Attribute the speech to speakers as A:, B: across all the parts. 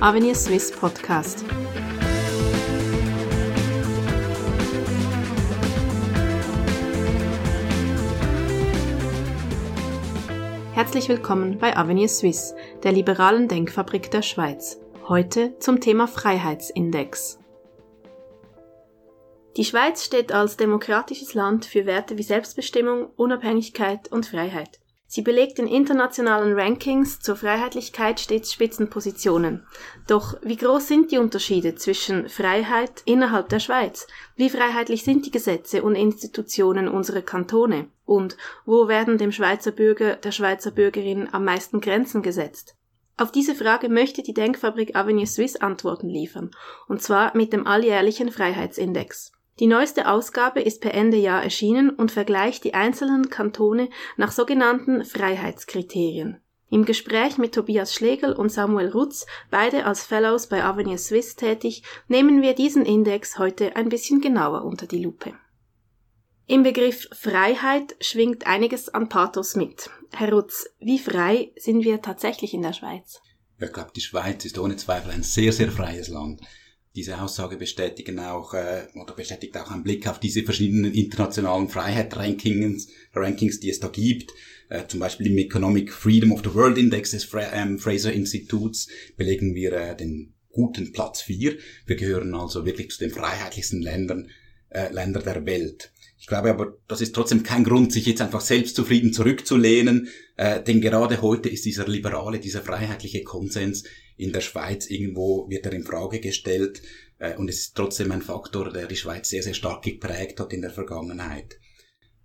A: Avenir Swiss Podcast. Herzlich willkommen bei Avenir Suisse, der liberalen Denkfabrik der Schweiz. Heute zum Thema Freiheitsindex. Die Schweiz steht als demokratisches Land für Werte wie Selbstbestimmung, Unabhängigkeit und Freiheit. Sie belegt in internationalen Rankings zur Freiheitlichkeit stets Spitzenpositionen. Doch wie groß sind die Unterschiede zwischen Freiheit innerhalb der Schweiz? Wie freiheitlich sind die Gesetze und Institutionen unserer Kantone? Und wo werden dem Schweizer Bürger, der Schweizer Bürgerin am meisten Grenzen gesetzt? Auf diese Frage möchte die Denkfabrik Avenue Suisse Antworten liefern, und zwar mit dem alljährlichen Freiheitsindex. Die neueste Ausgabe ist per Ende Jahr erschienen und vergleicht die einzelnen Kantone nach sogenannten Freiheitskriterien. Im Gespräch mit Tobias Schlegel und Samuel Rutz, beide als Fellows bei Avenue Swiss tätig, nehmen wir diesen Index heute ein bisschen genauer unter die Lupe. Im Begriff Freiheit schwingt einiges an Pathos mit. Herr Rutz, wie frei sind wir tatsächlich in der Schweiz?
B: ich glaube, die Schweiz ist ohne Zweifel ein sehr, sehr freies Land diese Aussage bestätigen auch äh, oder bestätigt auch ein Blick auf diese verschiedenen internationalen Freiheit-Rankings, Rankings, die es da gibt. Äh, zum Beispiel im Economic Freedom of the World Index des Fra ähm, Fraser Instituts belegen wir äh, den guten Platz 4. Wir gehören also wirklich zu den freiheitlichsten Ländern, äh, Länder der Welt. Ich glaube aber, das ist trotzdem kein Grund, sich jetzt einfach selbstzufrieden zurückzulehnen, äh, denn gerade heute ist dieser liberale, dieser freiheitliche Konsens in der Schweiz irgendwo wird er in Frage gestellt äh, und es ist trotzdem ein Faktor, der die Schweiz sehr, sehr stark geprägt hat in der Vergangenheit.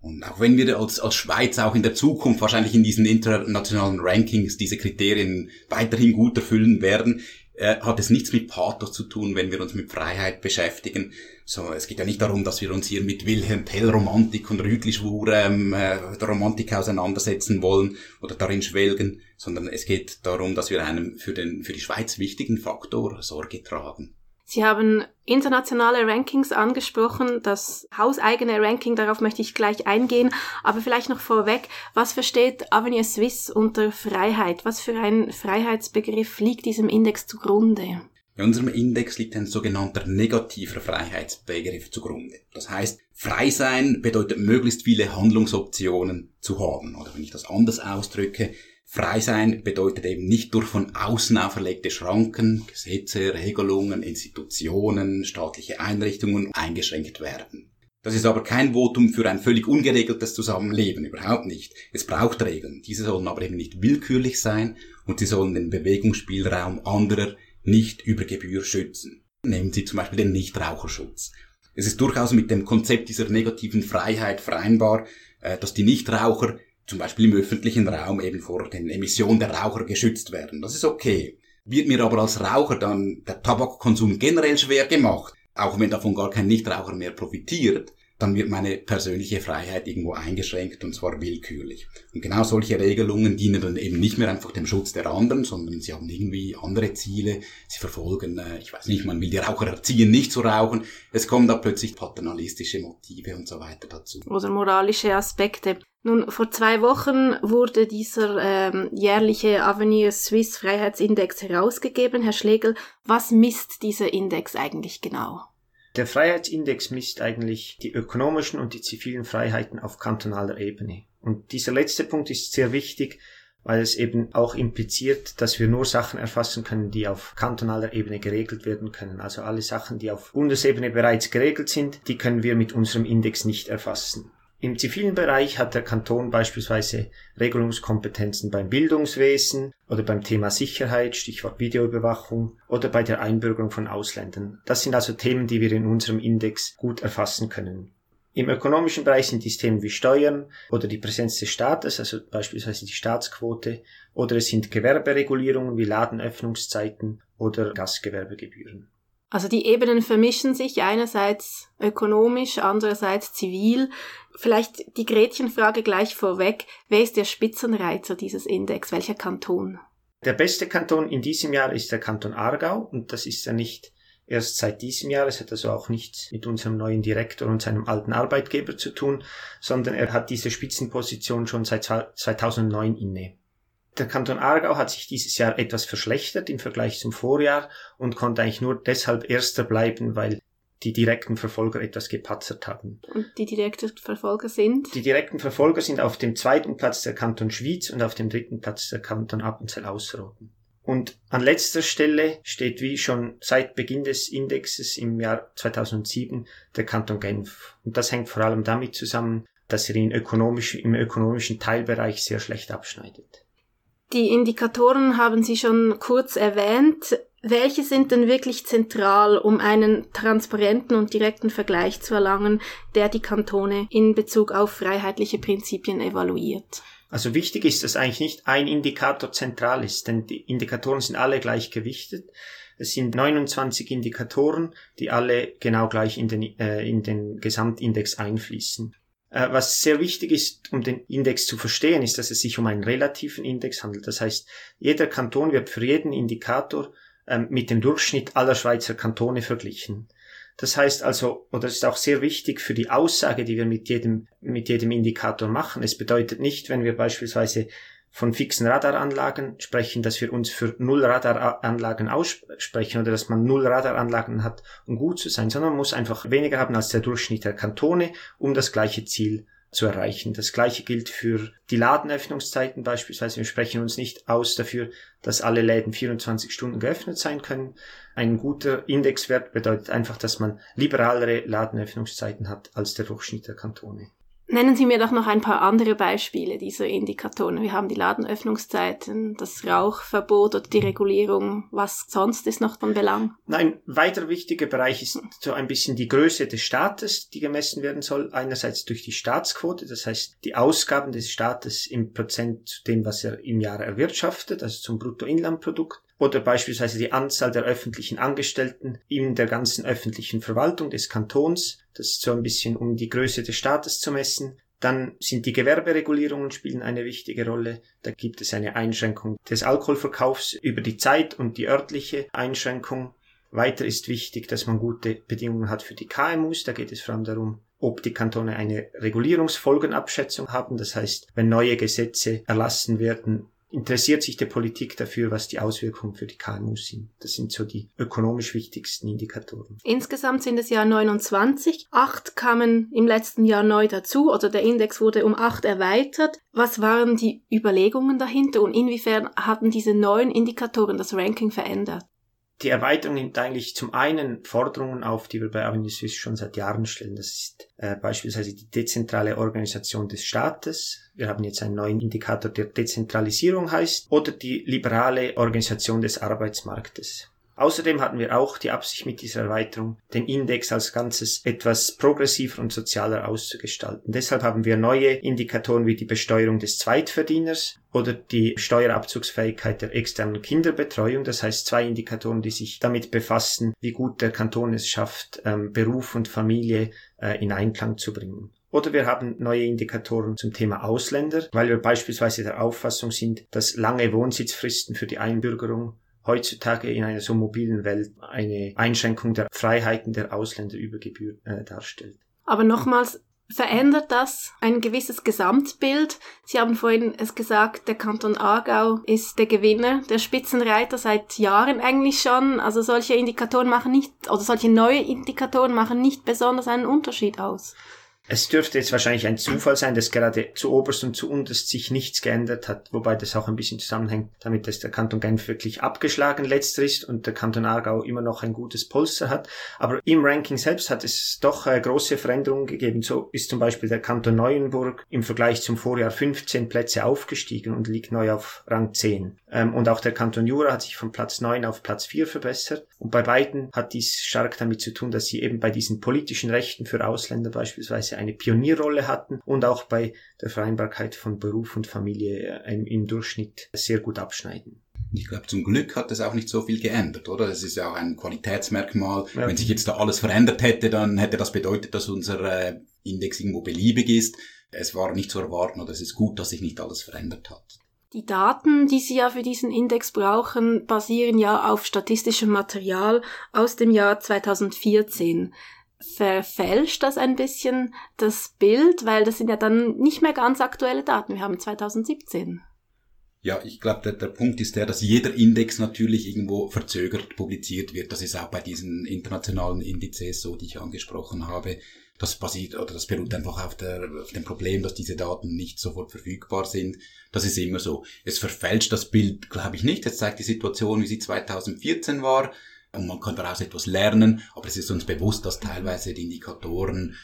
B: Und auch wenn wir als, als Schweiz auch in der Zukunft wahrscheinlich in diesen internationalen Rankings diese Kriterien weiterhin gut erfüllen werden, hat es nichts mit Pathos zu tun, wenn wir uns mit Freiheit beschäftigen. So, es geht ja nicht darum, dass wir uns hier mit Wilhelm Tell Romantik und Rütlischwur ähm, äh, der Romantik auseinandersetzen wollen oder darin schwelgen, sondern es geht darum, dass wir einem für den für die Schweiz wichtigen Faktor Sorge tragen.
A: Sie haben internationale Rankings angesprochen, das hauseigene Ranking, darauf möchte ich gleich eingehen, aber vielleicht noch vorweg, was versteht Avenue Suisse unter Freiheit? Was für ein Freiheitsbegriff liegt diesem Index zugrunde?
B: In unserem Index liegt ein sogenannter negativer Freiheitsbegriff zugrunde. Das heißt, frei sein bedeutet möglichst viele Handlungsoptionen zu haben. Oder wenn ich das anders ausdrücke, Frei sein bedeutet eben nicht durch von außen auferlegte Schranken, Gesetze, Regelungen, Institutionen, staatliche Einrichtungen eingeschränkt werden. Das ist aber kein Votum für ein völlig ungeregeltes Zusammenleben, überhaupt nicht. Es braucht Regeln. Diese sollen aber eben nicht willkürlich sein und sie sollen den Bewegungsspielraum anderer nicht über Gebühr schützen. Nehmen Sie zum Beispiel den Nichtraucherschutz. Es ist durchaus mit dem Konzept dieser negativen Freiheit vereinbar, äh, dass die Nichtraucher zum Beispiel im öffentlichen Raum eben vor den Emissionen der Raucher geschützt werden. Das ist okay. Wird mir aber als Raucher dann der Tabakkonsum generell schwer gemacht, auch wenn davon gar kein Nichtraucher mehr profitiert, dann wird meine persönliche Freiheit irgendwo eingeschränkt und zwar willkürlich. Und genau solche Regelungen dienen dann eben nicht mehr einfach dem Schutz der anderen, sondern sie haben irgendwie andere Ziele. Sie verfolgen, äh, ich weiß nicht, man will die Raucher erziehen, nicht zu rauchen. Es kommen da plötzlich paternalistische Motive und so weiter dazu.
A: Oder moralische Aspekte. Nun, vor zwei Wochen wurde dieser ähm, jährliche Avenir Swiss Freiheitsindex herausgegeben. Herr Schlegel, was misst dieser Index eigentlich genau?
C: Der Freiheitsindex misst eigentlich die ökonomischen und die zivilen Freiheiten auf kantonaler Ebene. Und dieser letzte Punkt ist sehr wichtig, weil es eben auch impliziert, dass wir nur Sachen erfassen können, die auf kantonaler Ebene geregelt werden können. Also alle Sachen, die auf Bundesebene bereits geregelt sind, die können wir mit unserem Index nicht erfassen. Im zivilen Bereich hat der Kanton beispielsweise Regelungskompetenzen beim Bildungswesen oder beim Thema Sicherheit, Stichwort Videoüberwachung oder bei der Einbürgerung von Ausländern. Das sind also Themen, die wir in unserem Index gut erfassen können. Im ökonomischen Bereich sind dies Themen wie Steuern oder die Präsenz des Staates, also beispielsweise die Staatsquote, oder es sind Gewerberegulierungen wie Ladenöffnungszeiten oder Gastgewerbegebühren.
A: Also die Ebenen vermischen sich einerseits ökonomisch, andererseits zivil. Vielleicht die Gretchenfrage gleich vorweg. Wer ist der Spitzenreiter dieses Index? Welcher Kanton?
C: Der beste Kanton in diesem Jahr ist der Kanton Aargau und das ist ja nicht erst seit diesem Jahr. Es hat also auch nichts mit unserem neuen Direktor und seinem alten Arbeitgeber zu tun, sondern er hat diese Spitzenposition schon seit 2009 inne. Der Kanton Aargau hat sich dieses Jahr etwas verschlechtert im Vergleich zum Vorjahr und konnte eigentlich nur deshalb Erster bleiben, weil die direkten Verfolger etwas gepatzert haben.
A: Und die direkten Verfolger sind?
C: Die direkten Verfolger sind auf dem zweiten Platz der Kanton Schwyz und auf dem dritten Platz der Kanton Appenzell-Ausserrhoden. Und an letzter Stelle steht wie schon seit Beginn des Indexes im Jahr 2007 der Kanton Genf. Und das hängt vor allem damit zusammen, dass er in ökonomisch, im ökonomischen Teilbereich sehr schlecht abschneidet.
A: Die Indikatoren haben Sie schon kurz erwähnt. Welche sind denn wirklich zentral, um einen transparenten und direkten Vergleich zu erlangen, der die Kantone in Bezug auf freiheitliche Prinzipien evaluiert?
C: Also wichtig ist, dass eigentlich nicht ein Indikator zentral ist, denn die Indikatoren sind alle gleich gewichtet. Es sind 29 Indikatoren, die alle genau gleich in den, äh, in den Gesamtindex einfließen. Äh, was sehr wichtig ist, um den Index zu verstehen, ist, dass es sich um einen relativen Index handelt. Das heißt, jeder Kanton wird für jeden Indikator äh, mit dem Durchschnitt aller Schweizer Kantone verglichen. Das heißt also, oder ist auch sehr wichtig für die Aussage, die wir mit jedem, mit jedem Indikator machen. Es bedeutet nicht, wenn wir beispielsweise von fixen Radaranlagen sprechen, dass wir uns für null Radaranlagen aussprechen oder dass man null Radaranlagen hat, um gut zu sein, sondern man muss einfach weniger haben als der Durchschnitt der Kantone, um das gleiche Ziel zu erreichen. Das gleiche gilt für die Ladenöffnungszeiten beispielsweise. Wir sprechen uns nicht aus dafür, dass alle Läden 24 Stunden geöffnet sein können. Ein guter Indexwert bedeutet einfach, dass man liberalere Ladenöffnungszeiten hat als der Durchschnitt der Kantone.
A: Nennen Sie mir doch noch ein paar andere Beispiele dieser Indikatoren. Wir haben die Ladenöffnungszeiten, das Rauchverbot oder die Regulierung. Was sonst ist noch von Belang?
C: Ein weiter wichtiger Bereich ist so ein bisschen die Größe des Staates, die gemessen werden soll. Einerseits durch die Staatsquote, das heißt die Ausgaben des Staates im Prozent zu dem, was er im Jahr erwirtschaftet, also zum Bruttoinlandprodukt oder beispielsweise die Anzahl der öffentlichen Angestellten in der ganzen öffentlichen Verwaltung des Kantons. Das ist so ein bisschen, um die Größe des Staates zu messen. Dann sind die Gewerberegulierungen spielen eine wichtige Rolle. Da gibt es eine Einschränkung des Alkoholverkaufs über die Zeit und die örtliche Einschränkung. Weiter ist wichtig, dass man gute Bedingungen hat für die KMUs. Da geht es vor allem darum, ob die Kantone eine Regulierungsfolgenabschätzung haben. Das heißt, wenn neue Gesetze erlassen werden, interessiert sich die Politik dafür, was die Auswirkungen für die KMU sind. Das sind so die ökonomisch wichtigsten Indikatoren.
A: Insgesamt sind es ja 29. Acht kamen im letzten Jahr neu dazu oder der Index wurde um acht erweitert. Was waren die Überlegungen dahinter und inwiefern hatten diese neuen Indikatoren das Ranking verändert?
C: Die Erweiterung nimmt eigentlich zum einen Forderungen auf, die wir bei Avenue Suisse schon seit Jahren stellen. Das ist äh, beispielsweise die dezentrale Organisation des Staates. Wir haben jetzt einen neuen Indikator, der Dezentralisierung heißt, oder die liberale Organisation des Arbeitsmarktes. Außerdem hatten wir auch die Absicht mit dieser Erweiterung, den Index als Ganzes etwas progressiver und sozialer auszugestalten. Deshalb haben wir neue Indikatoren wie die Besteuerung des Zweitverdieners oder die Steuerabzugsfähigkeit der externen Kinderbetreuung. Das heißt zwei Indikatoren, die sich damit befassen, wie gut der Kanton es schafft, ähm, Beruf und Familie äh, in Einklang zu bringen. Oder wir haben neue Indikatoren zum Thema Ausländer, weil wir beispielsweise der Auffassung sind, dass lange Wohnsitzfristen für die Einbürgerung heutzutage in einer so mobilen Welt eine Einschränkung der Freiheiten der Ausländer über Gebühr äh, darstellt.
A: Aber nochmals, verändert das ein gewisses Gesamtbild? Sie haben vorhin es gesagt, der Kanton Aargau ist der Gewinner, der Spitzenreiter seit Jahren eigentlich schon. Also solche Indikatoren machen nicht, oder solche neue Indikatoren machen nicht besonders einen Unterschied aus.
C: Es dürfte jetzt wahrscheinlich ein Zufall sein, dass gerade zu oberst und zu unterst sich nichts geändert hat, wobei das auch ein bisschen zusammenhängt damit, dass der Kanton Genf wirklich abgeschlagen letzter ist und der Kanton Aargau immer noch ein gutes Polster hat. Aber im Ranking selbst hat es doch äh, große Veränderungen gegeben. So ist zum Beispiel der Kanton Neuenburg im Vergleich zum Vorjahr 15 Plätze aufgestiegen und liegt neu auf Rang 10. Ähm, und auch der Kanton Jura hat sich von Platz 9 auf Platz 4 verbessert. Und bei beiden hat dies stark damit zu tun, dass sie eben bei diesen politischen Rechten für Ausländer beispielsweise eine Pionierrolle hatten und auch bei der Vereinbarkeit von Beruf und Familie äh, im Durchschnitt sehr gut abschneiden.
B: Ich glaube, zum Glück hat es auch nicht so viel geändert, oder? Das ist ja auch ein Qualitätsmerkmal. Ja. Wenn sich jetzt da alles verändert hätte, dann hätte das bedeutet, dass unser äh, Index irgendwo beliebig ist. Es war nicht zu erwarten oder es ist gut, dass sich nicht alles verändert hat.
A: Die Daten, die Sie ja für diesen Index brauchen, basieren ja auf statistischem Material aus dem Jahr 2014 verfälscht das ein bisschen das Bild, weil das sind ja dann nicht mehr ganz aktuelle Daten. Wir haben 2017.
B: Ja, ich glaube, der, der Punkt ist der, dass jeder Index natürlich irgendwo verzögert publiziert wird. Das ist auch bei diesen internationalen Indizes so, die ich angesprochen habe. Das basiert oder das beruht einfach auf, der, auf dem Problem, dass diese Daten nicht sofort verfügbar sind. Das ist immer so. Es verfälscht das Bild, glaube ich, nicht. Es zeigt die Situation, wie sie 2014 war. Und man kann daraus etwas lernen, aber es ist uns bewusst, dass teilweise die Indikatoren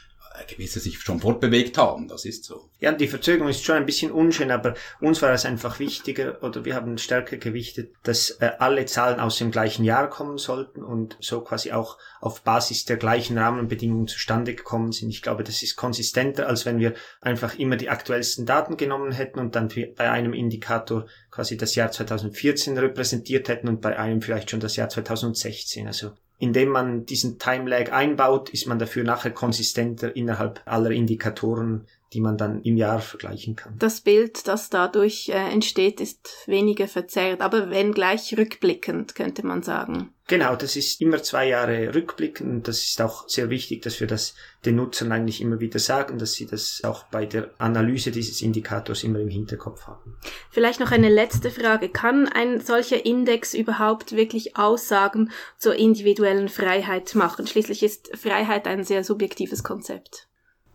B: gewisse sich schon fortbewegt haben. Das ist so.
C: Ja, die Verzögerung ist schon ein bisschen unschön, aber uns war es einfach wichtiger oder wir haben stärker gewichtet, dass äh, alle Zahlen aus dem gleichen Jahr kommen sollten und so quasi auch auf Basis der gleichen Rahmenbedingungen zustande gekommen sind. Ich glaube, das ist konsistenter, als wenn wir einfach immer die aktuellsten Daten genommen hätten und dann bei einem Indikator quasi das Jahr 2014 repräsentiert hätten und bei einem vielleicht schon das Jahr 2016. Also indem man diesen Time Lag einbaut, ist man dafür nachher konsistenter innerhalb aller Indikatoren, die man dann im Jahr vergleichen kann.
A: Das Bild, das dadurch äh, entsteht, ist weniger verzerrt, aber wenn gleich rückblickend, könnte man sagen.
C: Genau, das ist immer zwei Jahre rückblickend und das ist auch sehr wichtig, dass wir das den Nutzern eigentlich immer wieder sagen, dass sie das auch bei der Analyse dieses Indikators immer im Hinterkopf haben.
A: Vielleicht noch eine letzte Frage. Kann ein solcher Index überhaupt wirklich Aussagen zur individuellen Freiheit machen? Schließlich ist Freiheit ein sehr subjektives Konzept.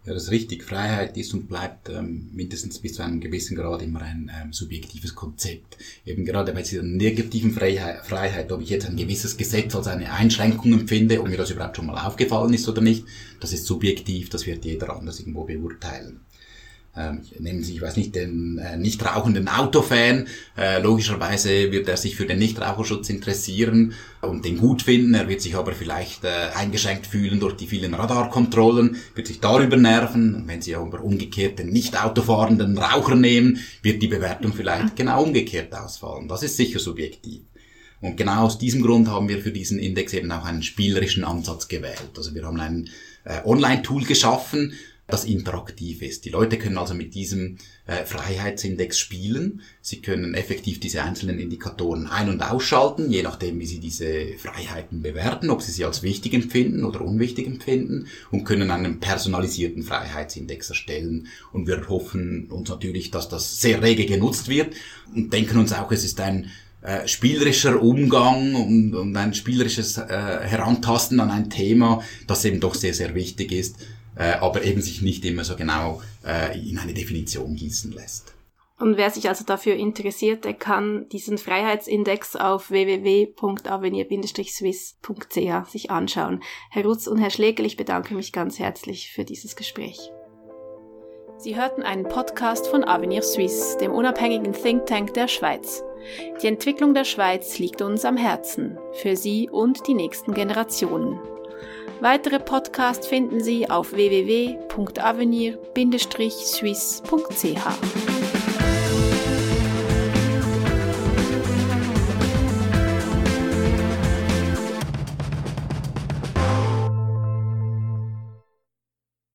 B: Ja, das ist richtig. Freiheit ist und bleibt ähm, mindestens bis zu einem gewissen Grad immer ein ähm, subjektives Konzept. Eben gerade bei dieser negativen Freiheit, Freiheit, ob ich jetzt ein gewisses Gesetz als eine Einschränkung empfinde, ob mir das überhaupt schon mal aufgefallen ist oder nicht, das ist subjektiv, das wird jeder anders irgendwo beurteilen. Ähm, nehmen Sie, ich weiß nicht, den äh, nicht rauchenden Autofan. Äh, logischerweise wird er sich für den Nichtraucherschutz interessieren und den gut finden. Er wird sich aber vielleicht äh, eingeschränkt fühlen durch die vielen Radarkontrollen, wird sich darüber nerven. Wenn Sie aber umgekehrt den nicht autofahrenden Raucher nehmen, wird die Bewertung vielleicht genau umgekehrt ausfallen. Das ist sicher subjektiv. Und genau aus diesem Grund haben wir für diesen Index eben auch einen spielerischen Ansatz gewählt. Also wir haben ein äh, Online-Tool geschaffen, das interaktiv ist. Die Leute können also mit diesem äh, Freiheitsindex spielen. Sie können effektiv diese einzelnen Indikatoren ein- und ausschalten, je nachdem, wie sie diese Freiheiten bewerten, ob sie sie als wichtig empfinden oder unwichtig empfinden und können einen personalisierten Freiheitsindex erstellen. Und wir hoffen uns natürlich, dass das sehr rege genutzt wird und denken uns auch, es ist ein äh, spielerischer Umgang und, und ein spielerisches äh, Herantasten an ein Thema, das eben doch sehr, sehr wichtig ist äh, aber eben sich nicht immer so genau äh, in eine Definition gießen lässt.
A: Und wer sich also dafür interessiert, der kann diesen Freiheitsindex auf www.avenir-swiss.ch sich anschauen. Herr Rutz und Herr Schlegel, ich bedanke mich ganz herzlich für dieses Gespräch. Sie hörten einen Podcast von Avenir Suisse, dem unabhängigen Think Tank der Schweiz. Die Entwicklung der Schweiz liegt uns am Herzen, für Sie und die nächsten Generationen. Weitere Podcasts finden Sie auf www.avenir-swiss.ch.